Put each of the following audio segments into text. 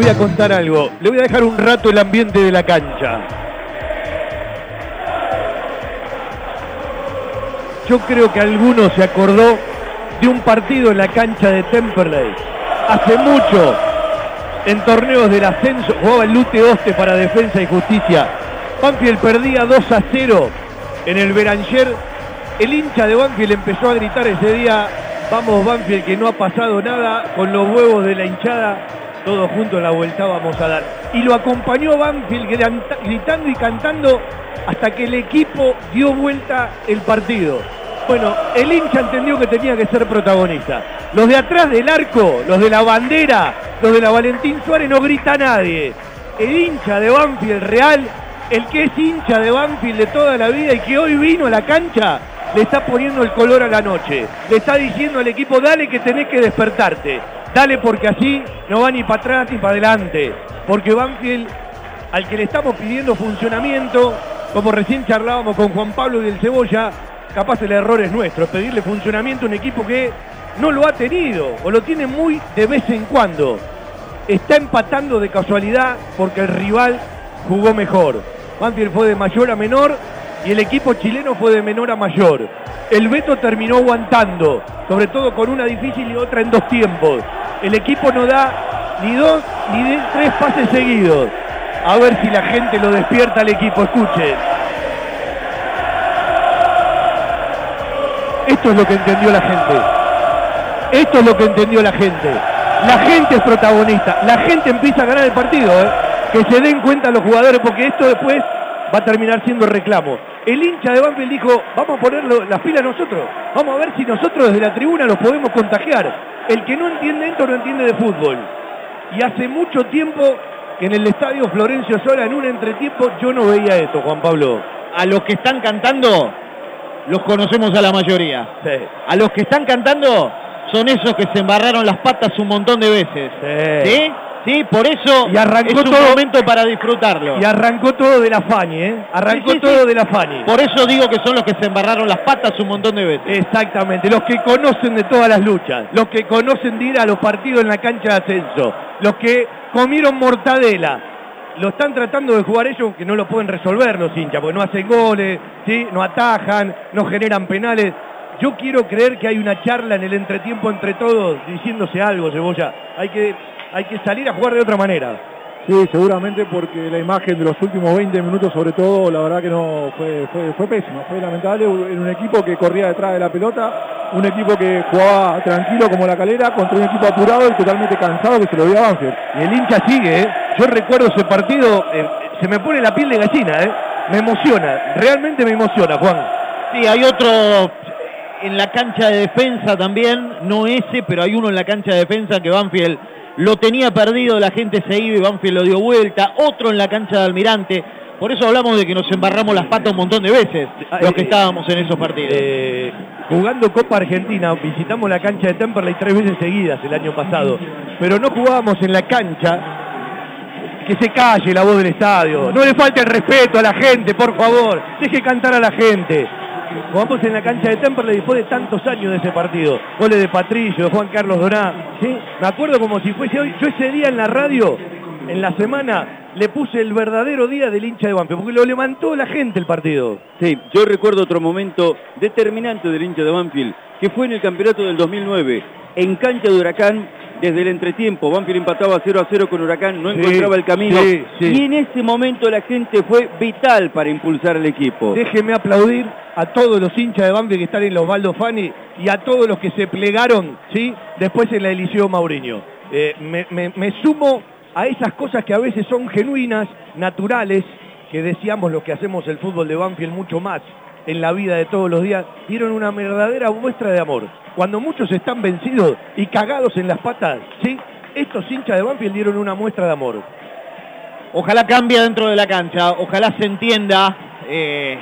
voy a contar algo. Le voy a dejar un rato el ambiente de la cancha. Yo creo que alguno se acordó de un partido en la cancha de Temperley. Hace mucho, en torneos del ascenso, jugaba el Lute Oste para Defensa y Justicia. Banfield perdía 2 a 0 en el Beranger. El hincha de Banfield empezó a gritar ese día, vamos Banfield que no ha pasado nada, con los huevos de la hinchada, todos juntos la vuelta vamos a dar. Y lo acompañó Banfield gritando y cantando hasta que el equipo dio vuelta el partido. Bueno, el hincha entendió que tenía que ser protagonista. Los de atrás del arco, los de la bandera, los de la Valentín Suárez no grita nadie. El hincha de Banfield real, el que es hincha de Banfield de toda la vida y que hoy vino a la cancha, le está poniendo el color a la noche. Le está diciendo al equipo, dale que tenés que despertarte. Dale porque así no va ni para atrás ni para adelante. Porque Banfield, al que le estamos pidiendo funcionamiento, como recién charlábamos con Juan Pablo y el Cebolla, capaz el error es nuestro, pedirle funcionamiento a un equipo que no lo ha tenido o lo tiene muy de vez en cuando. Está empatando de casualidad porque el rival jugó mejor. Banfield fue de mayor a menor y el equipo chileno fue de menor a mayor. El Beto terminó aguantando, sobre todo con una difícil y otra en dos tiempos. El equipo no da ni dos ni tres pases seguidos. A ver si la gente lo despierta al equipo. Escuche. Esto es lo que entendió la gente. Esto es lo que entendió la gente. La gente es protagonista. La gente empieza a ganar el partido. ¿eh? Que se den cuenta los jugadores porque esto después va a terminar siendo reclamo. El hincha de Banfield dijo, vamos a poner las pilas nosotros. Vamos a ver si nosotros desde la tribuna los podemos contagiar. El que no entiende esto no entiende de fútbol. Y hace mucho tiempo que en el estadio Florencio Sola, en un entretiempo, yo no veía esto, Juan Pablo. A los que están cantando, los conocemos a la mayoría. A los que están cantando son esos que se embarraron las patas un montón de veces. ¿Sí? ¿Sí? Por eso y arrancó es un todo, momento para disfrutarlo. Y arrancó todo de la Fani, ¿eh? Arrancó todo de la Fani. Por eso digo que son los que se embarraron las patas un montón de veces. Exactamente, los que conocen de todas las luchas, los que conocen de ir a los partidos en la cancha de ascenso, los que comieron mortadela, lo están tratando de jugar ellos que no lo pueden resolver los hinchas, porque no hacen goles, ¿sí? no atajan, no generan penales. Yo quiero creer que hay una charla en el entretiempo entre todos diciéndose algo, Cebolla. Hay que, hay que salir a jugar de otra manera. Sí, seguramente porque la imagen de los últimos 20 minutos sobre todo, la verdad que no fue, fue, fue pésima, fue lamentable. En un equipo que corría detrás de la pelota, un equipo que jugaba tranquilo como la calera, contra un equipo apurado y totalmente cansado que se lo dio a Banfield. Y el hincha sigue, ¿eh? Yo recuerdo ese partido, eh, se me pone la piel de gallina, ¿eh? Me emociona, realmente me emociona, Juan. Sí, hay otro en la cancha de defensa también, no ese, pero hay uno en la cancha de defensa que Banfield lo tenía perdido, la gente se iba y Banfield lo dio vuelta, otro en la cancha de Almirante. Por eso hablamos de que nos embarramos las patas un montón de veces, los que estábamos en esos partidos. Eh, jugando Copa Argentina, visitamos la cancha de Temperley tres veces seguidas el año pasado, pero no jugábamos en la cancha que se calle la voz del estadio. No le falte el respeto a la gente, por favor. Deje cantar a la gente. Jugamos en la cancha de Temperley después de tantos años de ese partido. Goles de Patricio, de Juan Carlos Doná. ¿sí? Me acuerdo como si fuese hoy. Yo ese día en la radio, en la semana, le puse el verdadero día del hincha de Banfield, porque lo levantó la gente el partido. Sí, yo recuerdo otro momento determinante del hincha de Banfield, que fue en el campeonato del 2009, en cancha de Huracán, desde el entretiempo. Banfield empataba 0 a 0 con Huracán, no Sí, encontraba el camino. sí, sí. Y en ese momento la gente fue vital para impulsar al equipo. Déjeme aplaudir a todos los hinchas de Banfield que están en los Baldo Fani y a todos los que se plegaron ¿sí? después en la Eliseo Mauriño. Eh, me, me- me sumo a esas cosas que a veces son genuinas, naturales, que decíamos lo que hacemos el fútbol de Banfield mucho más en la vida de todos los días, dieron una verdadera muestra de amor. Cuando muchos están vencidos y cagados en las patas, ¿sí? estos hinchas de Banfield dieron una muestra de amor. Ojalá cambie dentro de la cancha, ojalá se entienda, eh,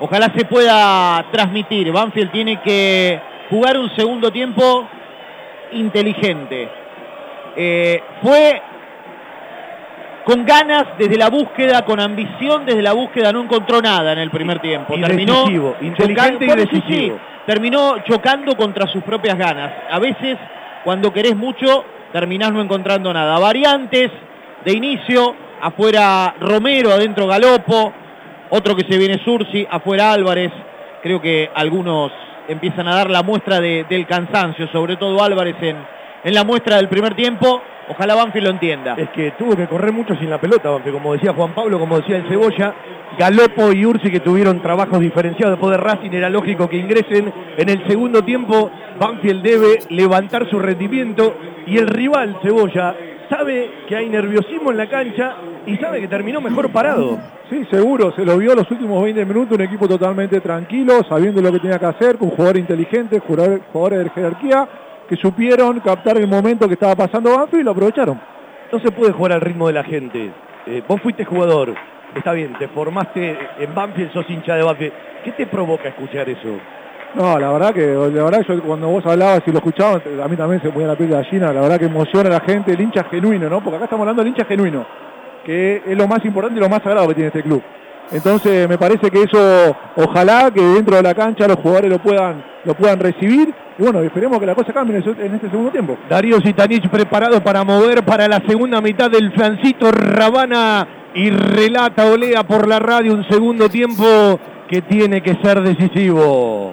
ojalá se pueda transmitir. Banfield tiene que jugar un segundo tiempo inteligente. Eh, fue con ganas desde la búsqueda, con ambición desde la búsqueda, no encontró nada en el primer tiempo. Y terminó decisivo, inteligente y chocando- sí, sí, decisivo. terminó chocando contra sus propias ganas. A veces, cuando querés mucho, terminás no encontrando nada. Variantes, de inicio, afuera Romero, adentro Galopo, otro que se viene Sursi, afuera Álvarez, creo que algunos empiezan a dar la muestra del cansancio, sobre todo Álvarez en, en la muestra del primer tiempo, Ojalá Banfield lo entienda. Es que tuvo que correr mucho sin la pelota, Banfield, como decía Juan Pablo, como decía el Cebolla, Galopo y Ursi que tuvieron trabajos diferenciados después de Racing, era lógico que ingresen en el segundo tiempo. Banfield debe levantar su rendimiento y el rival, Cebolla, sabe que hay nerviosismo en la cancha y sabe que terminó mejor parado. Sí, seguro, se lo vio los últimos 20 minutos, un equipo totalmente tranquilo, sabiendo lo que tenía que hacer, con jugadores inteligentes, jugadores de jerarquía que supieron captar el momento que estaba pasando Banfield y lo aprovecharon. No se puede jugar al ritmo de la gente. Eh, vos fuiste jugador, está bien, te formaste en Banfield, sos hincha de Banfield. ¿Qué te provoca escuchar eso? No, la verdad que la verdad yo cuando vos hablabas y lo escuchabas, a mí también se ponía la piel de gallina, la verdad que emociona a la gente, el hincha genuino, ¿no? Porque acá estamos hablando del hincha genuino, que es lo más importante y lo más sagrado que tiene este club. Entonces me parece que eso, ojalá que dentro de la cancha los jugadores lo puedan, lo puedan recibir. Y bueno, esperemos que la cosa cambie en este segundo tiempo. Darío Zitanich preparado para mover para la segunda mitad del Francito Rabana y relata Olea por la radio un segundo tiempo que tiene que ser decisivo.